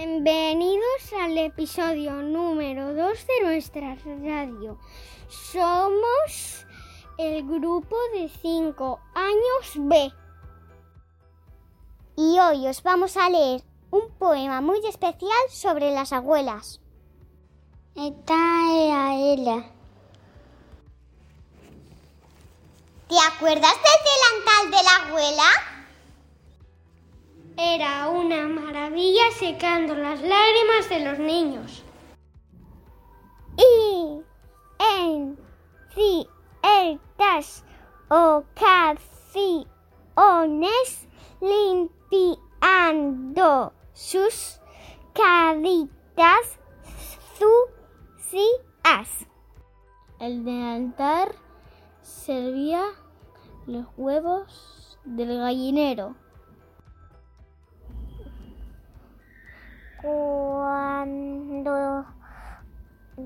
Bienvenidos al episodio número 2 de nuestra radio. Somos el grupo de 5 años B. Y hoy os vamos a leer un poema muy especial sobre las abuelas. ¿Te acuerdas del delantal de la abuela? Era una maravilla secando las lágrimas de los niños. Y en ciertas ocasiones limpiando sus caritas sucias. El delantal servía los huevos del gallinero. Cuando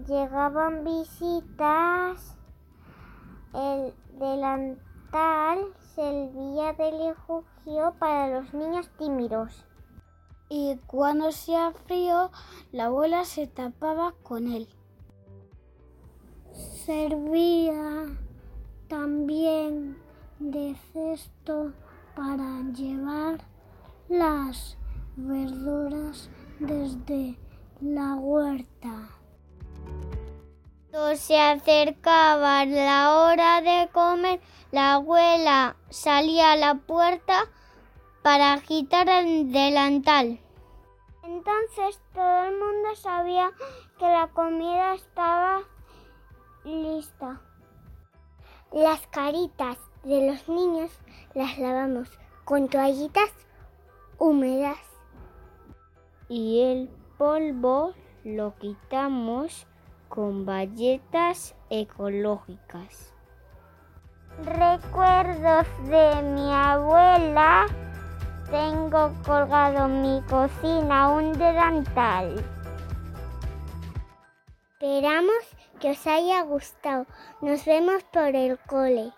llegaban visitas, el delantal servía de refugio para los niños tímidos. Y cuando hacía frío, la abuela se tapaba con él. Servía también de cesto para llevar las verduras desde la huerta. Cuando se acercaba la hora de comer, la abuela salía a la puerta para agitar el delantal. Entonces todo el mundo sabía que la comida estaba lista. Las caritas de los niños las lavamos con toallitas húmedas y el polvo lo quitamos con bayetas ecológicas. Recuerdos de mi abuela. Tengo colgado en mi cocina un delantal. Esperamos que os haya gustado. Nos vemos por el cole.